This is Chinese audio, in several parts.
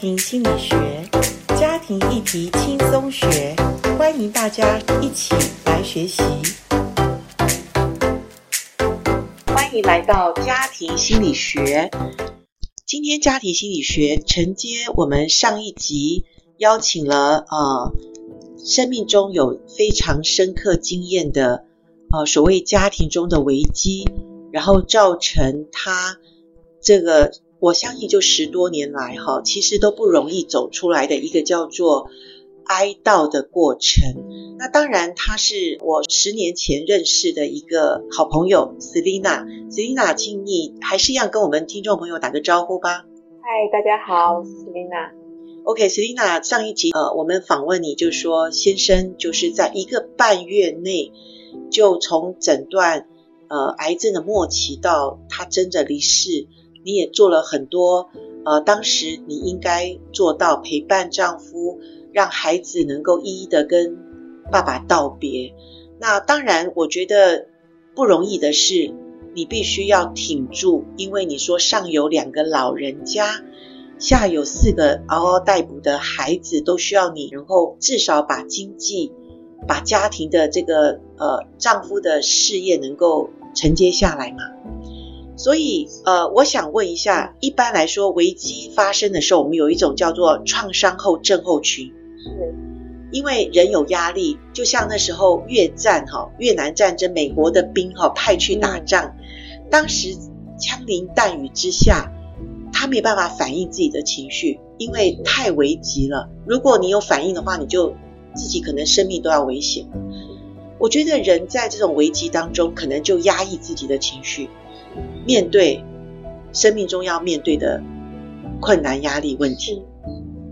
庭心理学，家庭议题轻松学，欢迎大家一起来学习。欢迎来到家庭心理学。今天家庭心理学承接我们上一集，邀请了呃，生命中有非常深刻经验的呃，所谓家庭中的危机，然后造成他这个。我相信，就十多年来，哈，其实都不容易走出来的一个叫做哀悼的过程。那当然，他是我十年前认识的一个好朋友，Selina。Selina，请你还是一样跟我们听众朋友打个招呼吧。嗨，大家好，Selina。OK，Selina，上一集呃，我们访问你，就说先生就是在一个半月内就从诊断呃癌症的末期到他真的离世。你也做了很多，呃，当时你应该做到陪伴丈夫，让孩子能够一一的跟爸爸道别。那当然，我觉得不容易的是，你必须要挺住，因为你说上有两个老人家，下有四个嗷嗷待哺的孩子，都需要你，然后至少把经济、把家庭的这个呃丈夫的事业能够承接下来嘛。所以，呃，我想问一下，一般来说，危机发生的时候，我们有一种叫做创伤后症候群，是，因为人有压力，就像那时候越战哈，越南战争，美国的兵哈派去打仗，当时枪林弹雨之下，他没办法反映自己的情绪，因为太危急了。如果你有反应的话，你就自己可能生命都要危险。我觉得人在这种危机当中，可能就压抑自己的情绪。面对生命中要面对的困难、压力问题，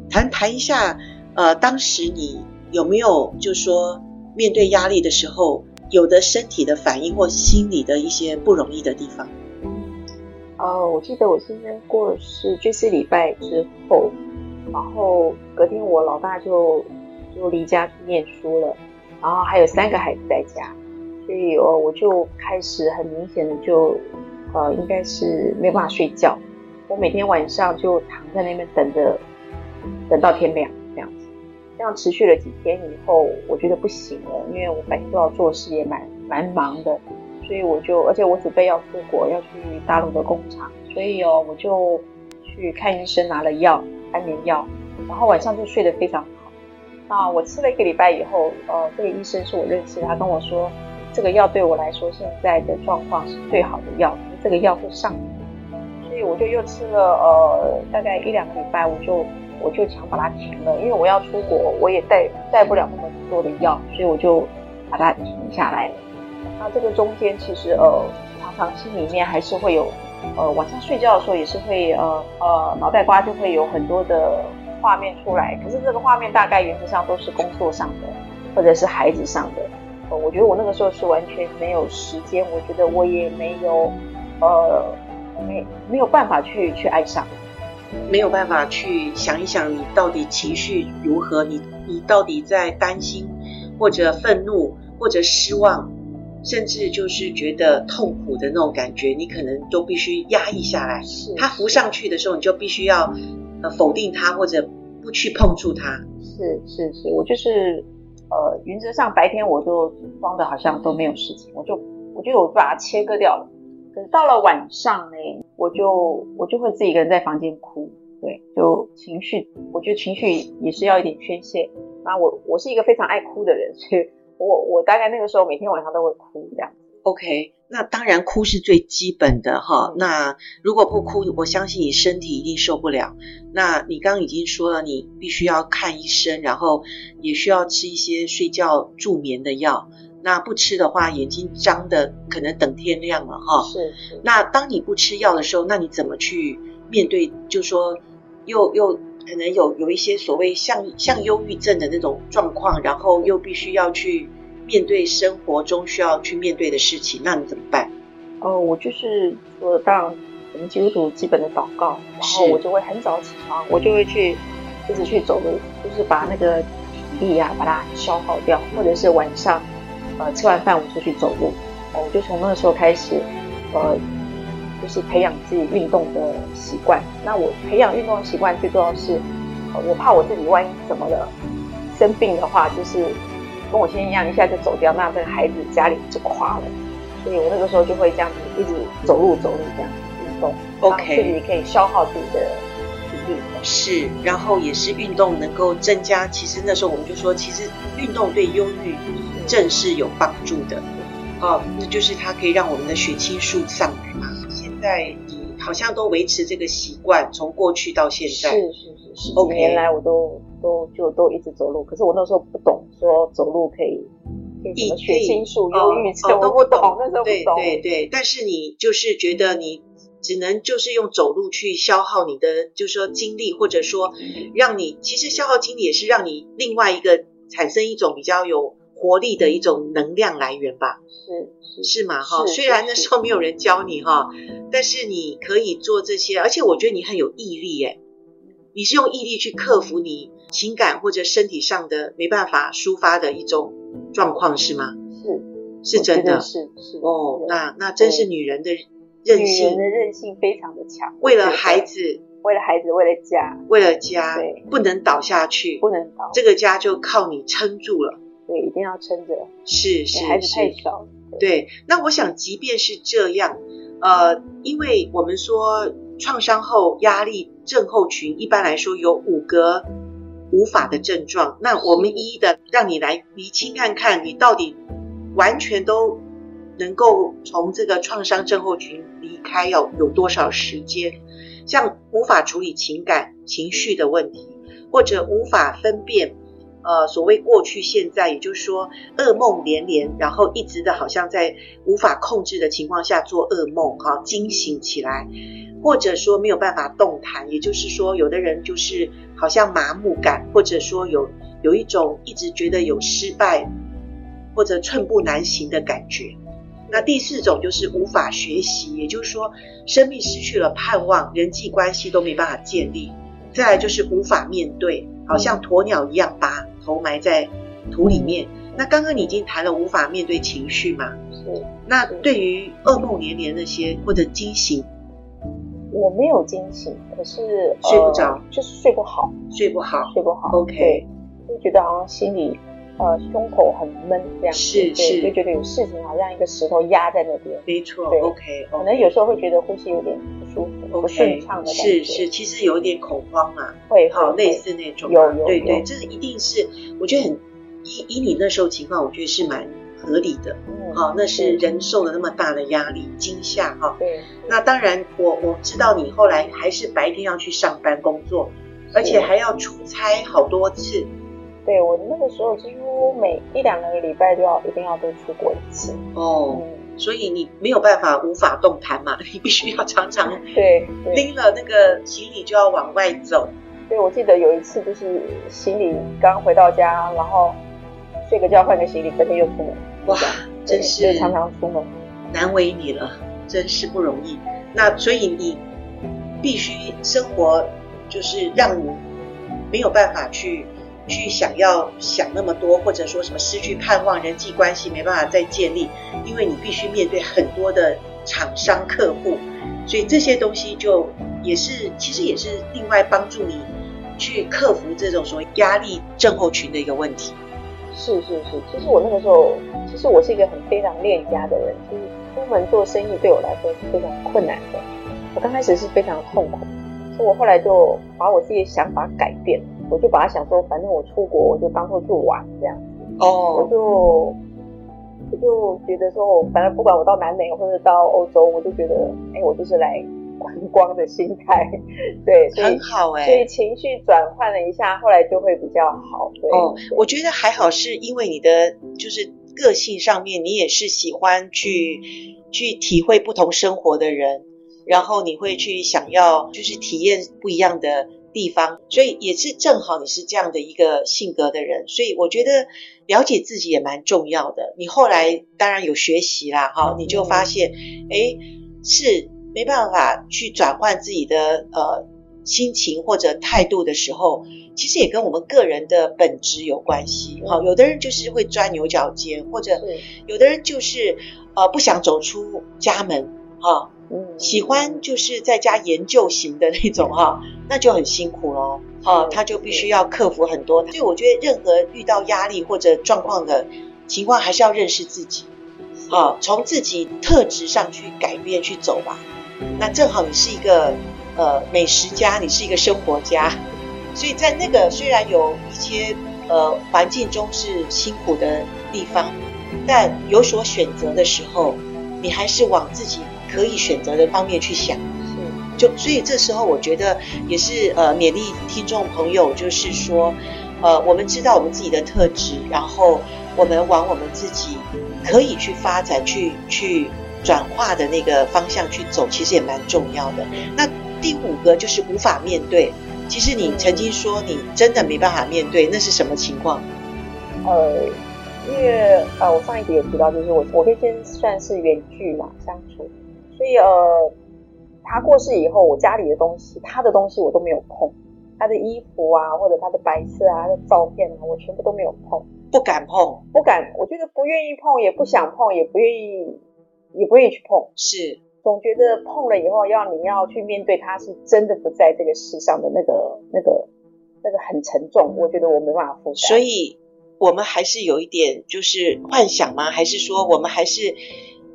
谈谈一下，呃，当时你有没有就说面对压力的时候，有的身体的反应或心理的一些不容易的地方？哦，我记得我先生过世这些礼拜之后，然后隔天我老大就就离家去念书了，然后还有三个孩子在家，所以哦，我就开始很明显的就。呃，应该是没有办法睡觉。我每天晚上就躺在那边等着，等到天亮这样子。这样持续了几天以后，我觉得不行了，因为我白天都要做事，也蛮蛮忙的，所以我就，而且我准备要出国，要去大陆的工厂，所以哦，我就去看医生，拿了药，安眠药，然后晚上就睡得非常好。那我吃了一个礼拜以后，呃，这个医生是我认识，他跟我说，这个药对我来说现在的状况是最好的药。这个药会上瘾，所以我就又吃了呃大概一两个礼拜，我就我就想把它停了，因为我要出国，我也带带不了那么多的药，所以我就把它停下来了。那这个中间其实呃常常心里面还是会有呃晚上睡觉的时候也是会呃呃脑袋瓜就会有很多的画面出来，可是这个画面大概原则上都是工作上的或者是孩子上的。呃，我觉得我那个时候是完全没有时间，我觉得我也没有。呃，没没有办法去去爱上，没有办法去想一想你到底情绪如何，你你到底在担心或者愤怒或者失望，甚至就是觉得痛苦的那种感觉，你可能都必须压抑下来。是，它浮上去的时候，你就必须要呃否定它或者不去碰触它。是是是，我就是呃原则上白天我就装的好像都没有事情，我就我觉得我把它切割掉了。到了晚上呢，我就我就会自己一个人在房间哭，对，就情绪，我觉得情绪也是要一点宣泄。那我我是一个非常爱哭的人，所以我我大概那个时候每天晚上都会哭这样。OK，那当然哭是最基本的哈。那如果不哭，我相信你身体一定受不了。那你刚刚已经说了，你必须要看医生，然后也需要吃一些睡觉助眠的药。那不吃的话，眼睛张的可能等天亮了哈。是是。那当你不吃药的时候，那你怎么去面对？就说又又可能有有一些所谓像像忧郁症的那种状况，然后又必须要去面对生活中需要去面对的事情，那你怎么办？哦，我就是说，当然我们基督徒基本的祷告，然后我就会很早起床，我就会去一直去走路，就是把那个体力啊把它消耗掉，或者是晚上。呃，吃完饭我出去走路，我就从那个时候开始，呃，就是培养自己运动的习惯。那我培养运动的习惯最重要是，我怕我自己万一怎么了生病的话，就是跟我先生一样，一下就走掉，那这个孩子家里就垮了。所以我那个时候就会这样子一直走路走路这样运动，OK，自己可以消耗自己的体力。是，然后也是运动能够增加。其实那时候我们就说，其实运动对忧郁症是有帮助的。哦，那就是它可以让我们的血清素上来嘛。现在你好像都维持这个习惯，从过去到现在。是是是，十几年来我都都就都一直走路。可是我那时候不懂，说走路可以。什么血清素、忧郁症，都不懂，那时候不懂。对对对，但是你就是觉得你只能就是用走路去消耗你的，就是说精力，或者说让你其实消耗精力也是让你另外一个产生一种比较有活力的一种能量来源吧？是是是嘛？哈，虽然那时候没有人教你哈，但是你可以做这些，而且我觉得你很有毅力诶，你是用毅力去克服你情感或者身体上的没办法抒发的一种。状况是吗？是，是真的，是是哦，那那真是女人的韧性，女人的韧性非常的强。为了孩子，为了孩子，为了家，为了家，不能倒下去，不能倒，这个家就靠你撑住了。对，一定要撑着。是是，孩子太小。对，那我想，即便是这样，呃，因为我们说创伤后压力症候群，一般来说有五个。无法的症状，那我们一一的让你来厘清看看，你到底完全都能够从这个创伤症候群离开要有多少时间？像无法处理情感情绪的问题，或者无法分辨，呃，所谓过去现在，也就是说噩梦连连，然后一直的好像在无法控制的情况下做噩梦，哈，惊醒起来。或者说没有办法动弹，也就是说，有的人就是好像麻木感，或者说有有一种一直觉得有失败或者寸步难行的感觉。那第四种就是无法学习，也就是说，生命失去了盼望，人际关系都没办法建立。再来就是无法面对，好像鸵鸟一样把头埋在土里面。那刚刚你已经谈了无法面对情绪嘛？是。那对于噩梦连连那些或者惊醒。我没有惊醒，可是睡不着，就是睡不好，睡不好，睡不好。OK，就觉得好像心里呃胸口很闷这样，是是，就觉得有事情好像一个石头压在那边。没错，OK，可能有时候会觉得呼吸有点不舒服，不顺畅的感觉。是是，其实有点恐慌啊，会好类似那种，有有对对，这是一定是，我觉得很以以你那时候情况，我觉得是蛮。合理的，好，那是人受了那么大的压力、惊吓，哈。对。那当然，我我知道你后来还是白天要去上班工作，而且还要出差好多次。对，我那个时候几乎每一两个礼拜就要一定要都出国一次。哦。所以你没有办法无法动弹嘛，你必须要常常 对拎了那个行李就要往外走。对，我记得有一次就是行李刚回到家，然后睡个觉换个行李，隔天又出门。哇，真是常常出门，难为你了，真是不容易。那所以你必须生活，就是让你没有办法去去想要想那么多，或者说什么失去盼望，人际关系没办法再建立，因为你必须面对很多的厂商客户，所以这些东西就也是其实也是另外帮助你去克服这种所谓压力症候群的一个问题。是是是，其实我那个时候，其实我是一个很非常恋家的人，就是出门做生意对我来说是非常困难的。我刚开始是非常痛苦，所以我后来就把我自己的想法改变了，我就把它想说，反正我出国我就当做去玩这样子。哦。Oh. 我就我就觉得说，反正不管我到南美或者到欧洲，我就觉得，哎，我就是来。观光的心态，对，很好哎、欸，所以情绪转换了一下，后来就会比较好。对哦，对我觉得还好，是因为你的就是个性上面，你也是喜欢去去体会不同生活的人，然后你会去想要就是体验不一样的地方，所以也是正好你是这样的一个性格的人，所以我觉得了解自己也蛮重要的。你后来当然有学习啦，哈，你就发现，哎，是。没办法去转换自己的呃心情或者态度的时候，其实也跟我们个人的本质有关系。哈，有的人就是会钻牛角尖，或者有的人就是呃不想走出家门，哈，嗯，喜欢就是在家研究型的那种哈，那就很辛苦喽。啊，他就必须要克服很多。所以我觉得任何遇到压力或者状况的情况，还是要认识自己。啊，从自己特质上去改变去走吧。那正好你是一个呃美食家，你是一个生活家，所以在那个虽然有一些呃环境中是辛苦的地方，但有所选择的时候，你还是往自己可以选择的方面去想。是，就所以这时候我觉得也是呃勉励听众朋友，就是说呃我们知道我们自己的特质，然后我们往我们自己可以去发展、去去。转化的那个方向去走，其实也蛮重要的。那第五个就是无法面对。其实你曾经说你真的没办法面对，那是什么情况？呃，因为呃，我上一集也提到，就是我我跟先算是远距嘛相处，所以呃，他过世以后，我家里的东西，他的东西我都没有碰，他的衣服啊，或者他的白色啊，他的照片啊，我全部都没有碰，不敢碰，不敢，我觉得不愿意碰，也不想碰，也不愿意。也不愿意去碰，是总觉得碰了以后要你要去面对，他是真的不在这个世上的那个那个那个很沉重，我觉得我没办法负担。所以我们还是有一点就是幻想吗？还是说我们还是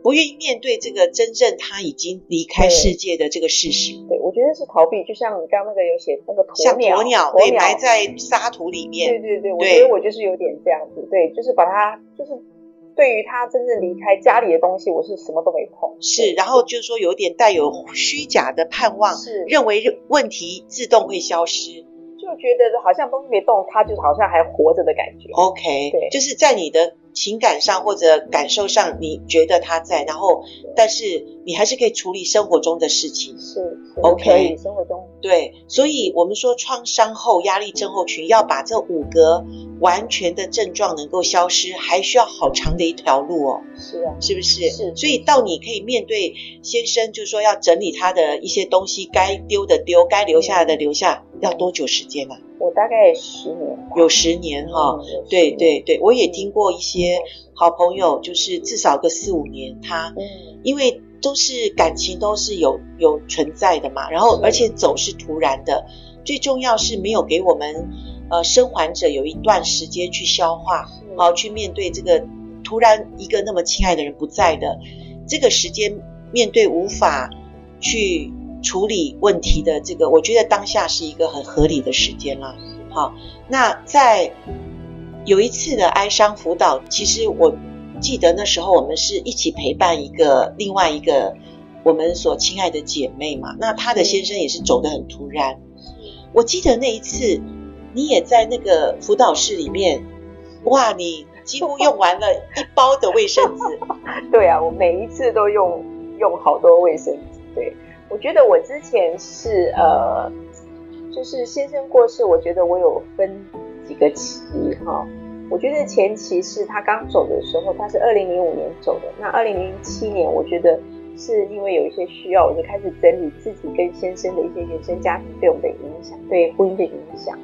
不愿意面对这个真正他已经离开世界的这个事实？对，我觉得是逃避，就像你刚刚那个有写那个鸵鸟，像鸵鸟被埋在沙土里面。对对对，我觉得我就是有点这样子，对，就是把它就是。对于他真正离开家里的东西，我是什么都没碰。是，然后就是说有点带有虚假的盼望，是认为问题自动会消失，就觉得好像东西没动，他就好像还活着的感觉。OK，对，就是在你的情感上或者感受上，你觉得他在，然后但是你还是可以处理生活中的事情。是，是，OK，生活中对，所以我们说创伤后压力症候群要把这五个。完全的症状能够消失，还需要好长的一条路哦。是啊，是不是？是。所以到你可以面对先生，就是说要整理他的一些东西，该丢的丢，该留下来的留下，要多久时间呢？我大概十年。有十年哈，对对对，我也听过一些好朋友，就是至少个四五年，他因为都是感情都是有有存在的嘛，然后而且走是突然的，最重要是没有给我们。呃，生还者有一段时间去消化，好、啊、去面对这个突然一个那么亲爱的人不在的这个时间，面对无法去处理问题的这个，我觉得当下是一个很合理的时间啦。好，那在有一次的哀伤辅导，其实我记得那时候我们是一起陪伴一个另外一个我们所亲爱的姐妹嘛，那她的先生也是走得很突然。我记得那一次。你也在那个辅导室里面，哇！你几乎用完了一包的卫生纸。对啊，我每一次都用用好多卫生纸。对，我觉得我之前是呃，就是先生过世，我觉得我有分几个期哈。我觉得前期是他刚走的时候，他是二零零五年走的。那二零零七年，我觉得是因为有一些需要，我就开始整理自己跟先生的一些原生家庭对我们的影响，对婚姻的影响。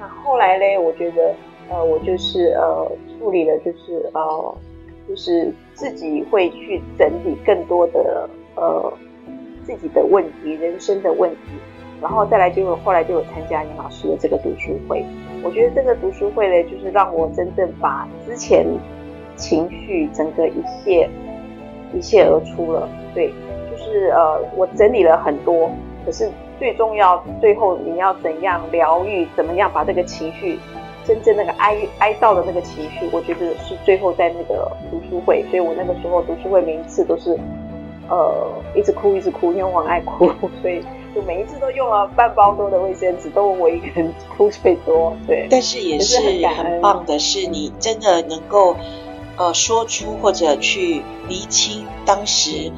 那后来呢，我觉得，呃，我就是呃处理了，就是呃，就是自己会去整理更多的呃自己的问题、人生的问题，然后再来就后来就有参加林老师的这个读书会。我觉得这个读书会呢，就是让我真正把之前情绪整个一泄一泄而出了。对，就是呃，我整理了很多，可是。最重要，最后你要怎样疗愈？怎么样把这个情绪，真正那个哀哀悼的那个情绪，我觉得是最后在那个读书会。所以我那个时候读书会每一次都是，呃，一直哭一直哭，因为我很爱哭，所以就每一次都用了半包多的卫生纸，都我一个人哭最多。对，但是也是很棒的是，你真的能够呃说出或者去厘清当时。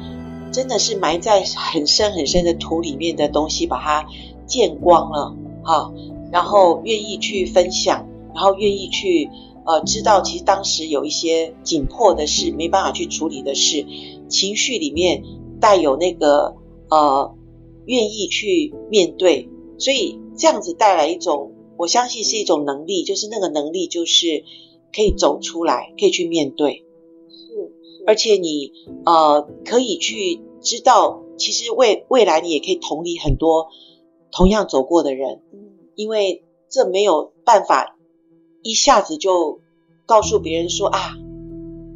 真的是埋在很深很深的土里面的东西，把它见光了，哈，然后愿意去分享，然后愿意去呃知道，其实当时有一些紧迫的事，没办法去处理的事，情绪里面带有那个呃愿意去面对，所以这样子带来一种，我相信是一种能力，就是那个能力就是可以走出来，可以去面对。是而且你呃可以去知道其实未未来你也可以同理很多同样走过的人，因为这没有办法一下子就告诉别人说啊，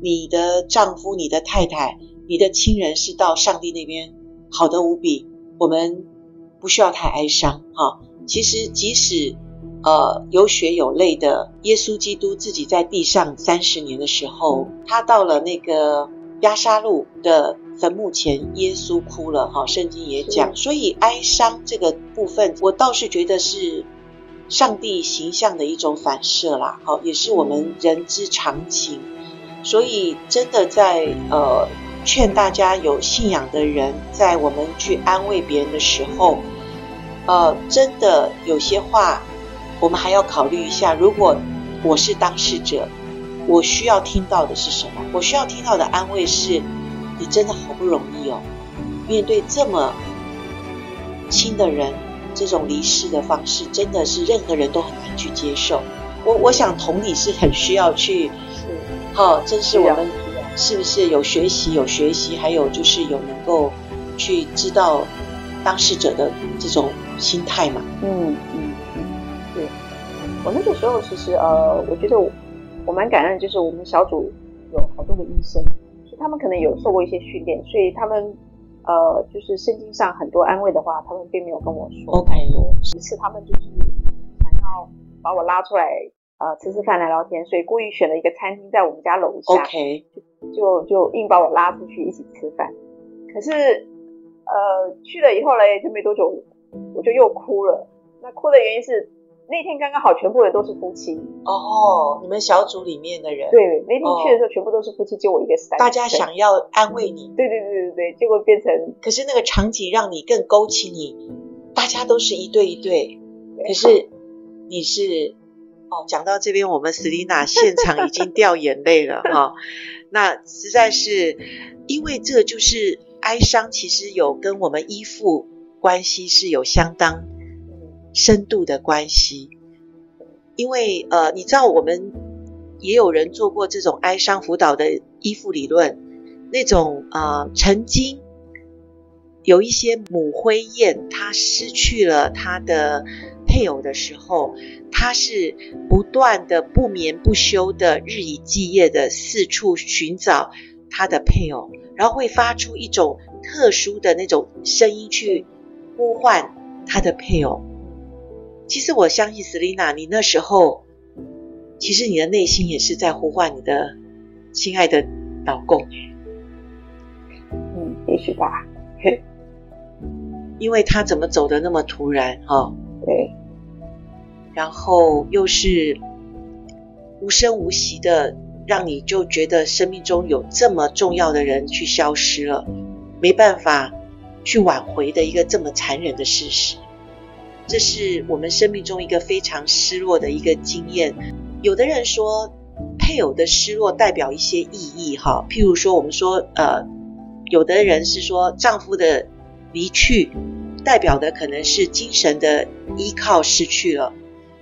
你的丈夫、你的太太、你的亲人是到上帝那边好的无比，我们不需要太哀伤哈。其实即使呃有血有泪的耶稣基督自己在地上三十年的时候，他到了那个押沙路的坟墓前，耶稣哭了哈。圣经也讲，所以哀伤这个部分，我倒是觉得是上帝形象的一种反射啦，好，也是我们人之常情。所以真的在呃劝大家有信仰的人，在我们去安慰别人的时候，呃，真的有些话，我们还要考虑一下。如果我是当事者，我需要听到的是什么？我需要听到的安慰是：你真的好不容易哦，面对这么亲的人，这种离世的方式，真的是任何人都很难去接受。我我想同理是很需要去，好，真是我们是不是有学习有学习，还有就是有能够去知道当事者的这种。心态嘛，嗯嗯嗯，对。我那个时候其实呃，我觉得我我蛮感恩，就是我们小组有好多个医生，就他们可能有受过一些训练，所以他们呃，就是圣经上很多安慰的话，他们并没有跟我说。OK。一次他们就是想要把我拉出来呃吃吃饭来聊天，所以故意选了一个餐厅在我们家楼下，OK。就就硬把我拉出去一起吃饭，可是呃去了以后嘞，就没多久。我就又哭了。那哭的原因是那天刚刚好，全部人都是夫妻。哦，你们小组里面的人。对，那天去的时候全部都是夫妻，就我一个。大家想要安慰你。对对对对对，结果变成。可是那个场景让你更勾起你，大家都是一对一对。对，可是你是哦，讲到这边，我们 Selina 现场已经掉眼泪了哈、哦。那实在是，因为这就是哀伤，其实有跟我们依附。关系是有相当深度的关系，因为呃，你知道我们也有人做过这种哀伤辅导的依附理论，那种呃，曾经有一些母灰雁，它失去了它的配偶的时候，他是不断的不眠不休的日以继夜的四处寻找他的配偶，然后会发出一种特殊的那种声音去。呼唤他的配偶。其实我相信，Selina，你那时候，其实你的内心也是在呼唤你的亲爱的老公。嗯，也许吧。因为他怎么走的那么突然？哈、哦，对。然后又是无声无息的，让你就觉得生命中有这么重要的人去消失了，没办法。去挽回的一个这么残忍的事实，这是我们生命中一个非常失落的一个经验。有的人说，配偶的失落代表一些意义，哈，譬如说，我们说，呃，有的人是说，丈夫的离去代表的可能是精神的依靠失去了，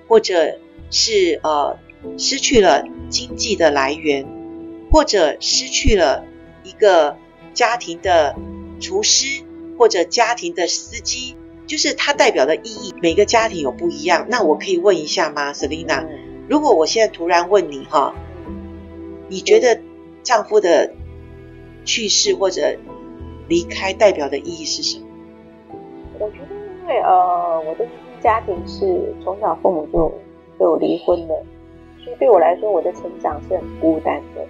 或者是呃失去了经济的来源，或者失去了一个家庭的厨师。或者家庭的司机，就是它代表的意义，每个家庭有不一样。那我可以问一下吗，Selina？如果我现在突然问你哈，你觉得丈夫的去世或者离开代表的意义是什么？我觉得，因为呃，我的家庭是从小父母就就离婚了，所以对我来说，我的成长是很孤单的。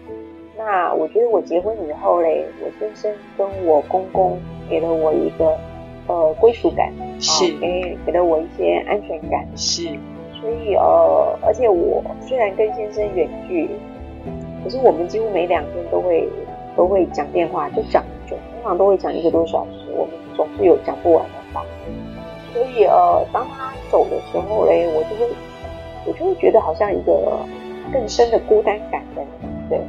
那我觉得我结婚以后嘞，我先生跟我公公给了我一个呃归属感，是给给了我一些安全感，是。所以呃，而且我虽然跟先生远距，可是我们几乎每两天都会都会讲电话，就讲很久，通常都会讲一个多小时，我们总是有讲不完的话。所以呃，当他走的时候嘞，我就会我就会觉得好像一个更深的孤单感的，对。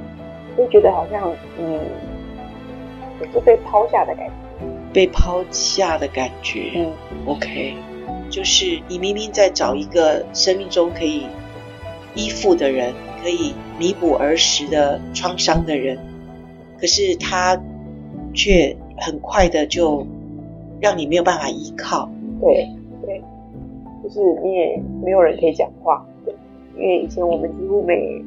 就觉得好像嗯，也是被抛下的感觉，被抛下的感觉。嗯，OK，就是你明明在找一个生命中可以依附的人，可以弥补儿时的创伤的人，可是他却很快的就让你没有办法依靠。对对，就是你也没有人可以讲话。对，因为以前我们几乎每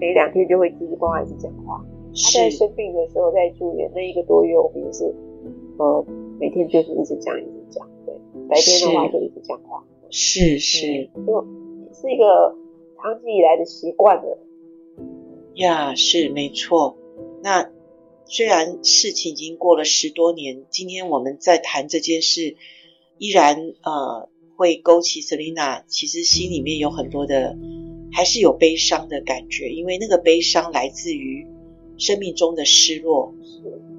每两天就会叽里呱啦一直讲话。他在生病的时候，在住院那一个多月，我们也是呃每天就是一直讲一直讲。对，白天的话就一直讲话。是是，就是一个长期以来的习惯了。呀，是没错。那虽然事情已经过了十多年，今天我们在谈这件事，依然呃会勾起 Selina 其实心里面有很多的，还是有悲伤的感觉，因为那个悲伤来自于生命中的失落，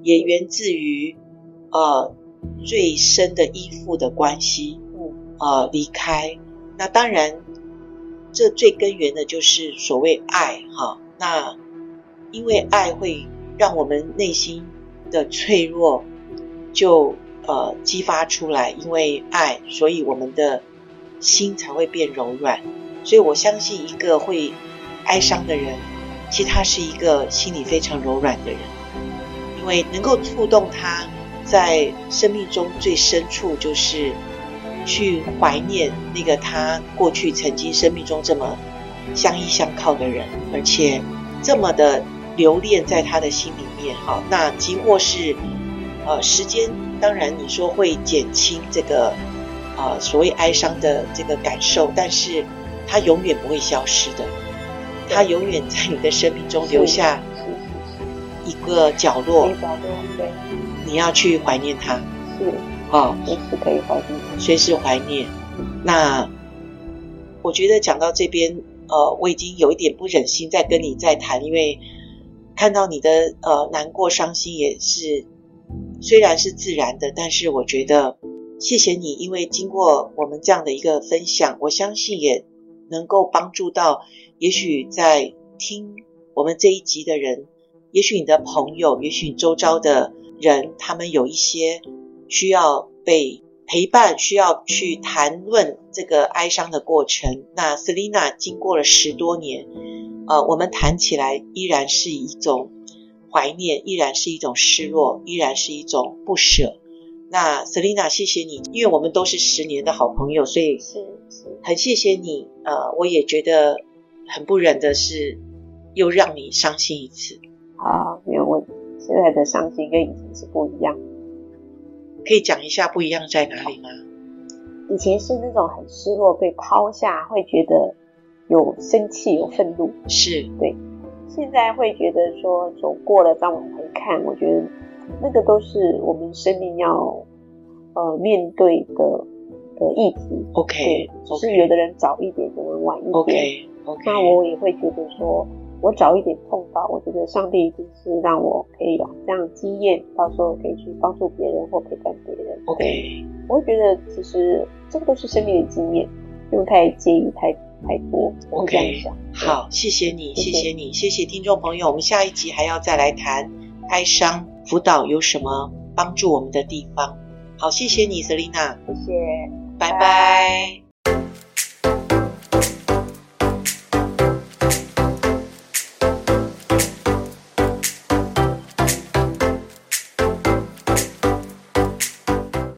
也源自于呃最深的依附的关系。呃，离开，那当然，这最根源的就是所谓爱哈。那因为爱会让我们内心的脆弱就呃激发出来，因为爱，所以我们的心才会变柔软。所以我相信，一个会哀伤的人，其实他是一个心里非常柔软的人，因为能够触动他在生命中最深处就是。去怀念那个他过去曾经生命中这么相依相靠的人，而且这么的留恋在他的心里面。好，那即或是呃时间，当然你说会减轻这个呃所谓哀伤的这个感受，但是它永远不会消失的，它永远在你的生命中留下一个角落，角落，对，你要去怀念它。是。啊，随时可以怀念，随时怀念。那我觉得讲到这边，呃，我已经有一点不忍心再跟你再谈，因为看到你的呃难过、伤心也是虽然是自然的，但是我觉得谢谢你，因为经过我们这样的一个分享，我相信也能够帮助到，也许在听我们这一集的人，也许你的朋友，也许你周遭的人，他们有一些。需要被陪伴，需要去谈论这个哀伤的过程。那 Selina 经过了十多年，呃，我们谈起来依然是一种怀念，依然是一种失落，依然是一种不舍。那 Selina，谢谢你，因为我们都是十年的好朋友，所以是是很谢谢你。呃，我也觉得很不忍的是，又让你伤心一次。啊，没有问题。现在的伤心跟以前是不一样。可以讲一下不一样在哪里吗？以前是那种很失落，被抛下，会觉得有生气、有愤怒，是对。现在会觉得说走过了，再往回看，我觉得那个都是我们生命要呃面对的的议题。OK，只是有的人早一点，有的人晚一点。OK，OK。那我也会觉得说。我早一点碰到，我觉得上帝一定是让我可以有这样的经验，到时候可以去帮助别人或陪伴别人。OK，我会觉得其实这个都是生命的经验，不用太介意太太多。OK，好，谢谢你，谢谢你，谢谢听众朋友。我们下一集还要再来谈哀伤辅导有什么帮助我们的地方。好，谢谢你，Selina，谢谢，拜拜。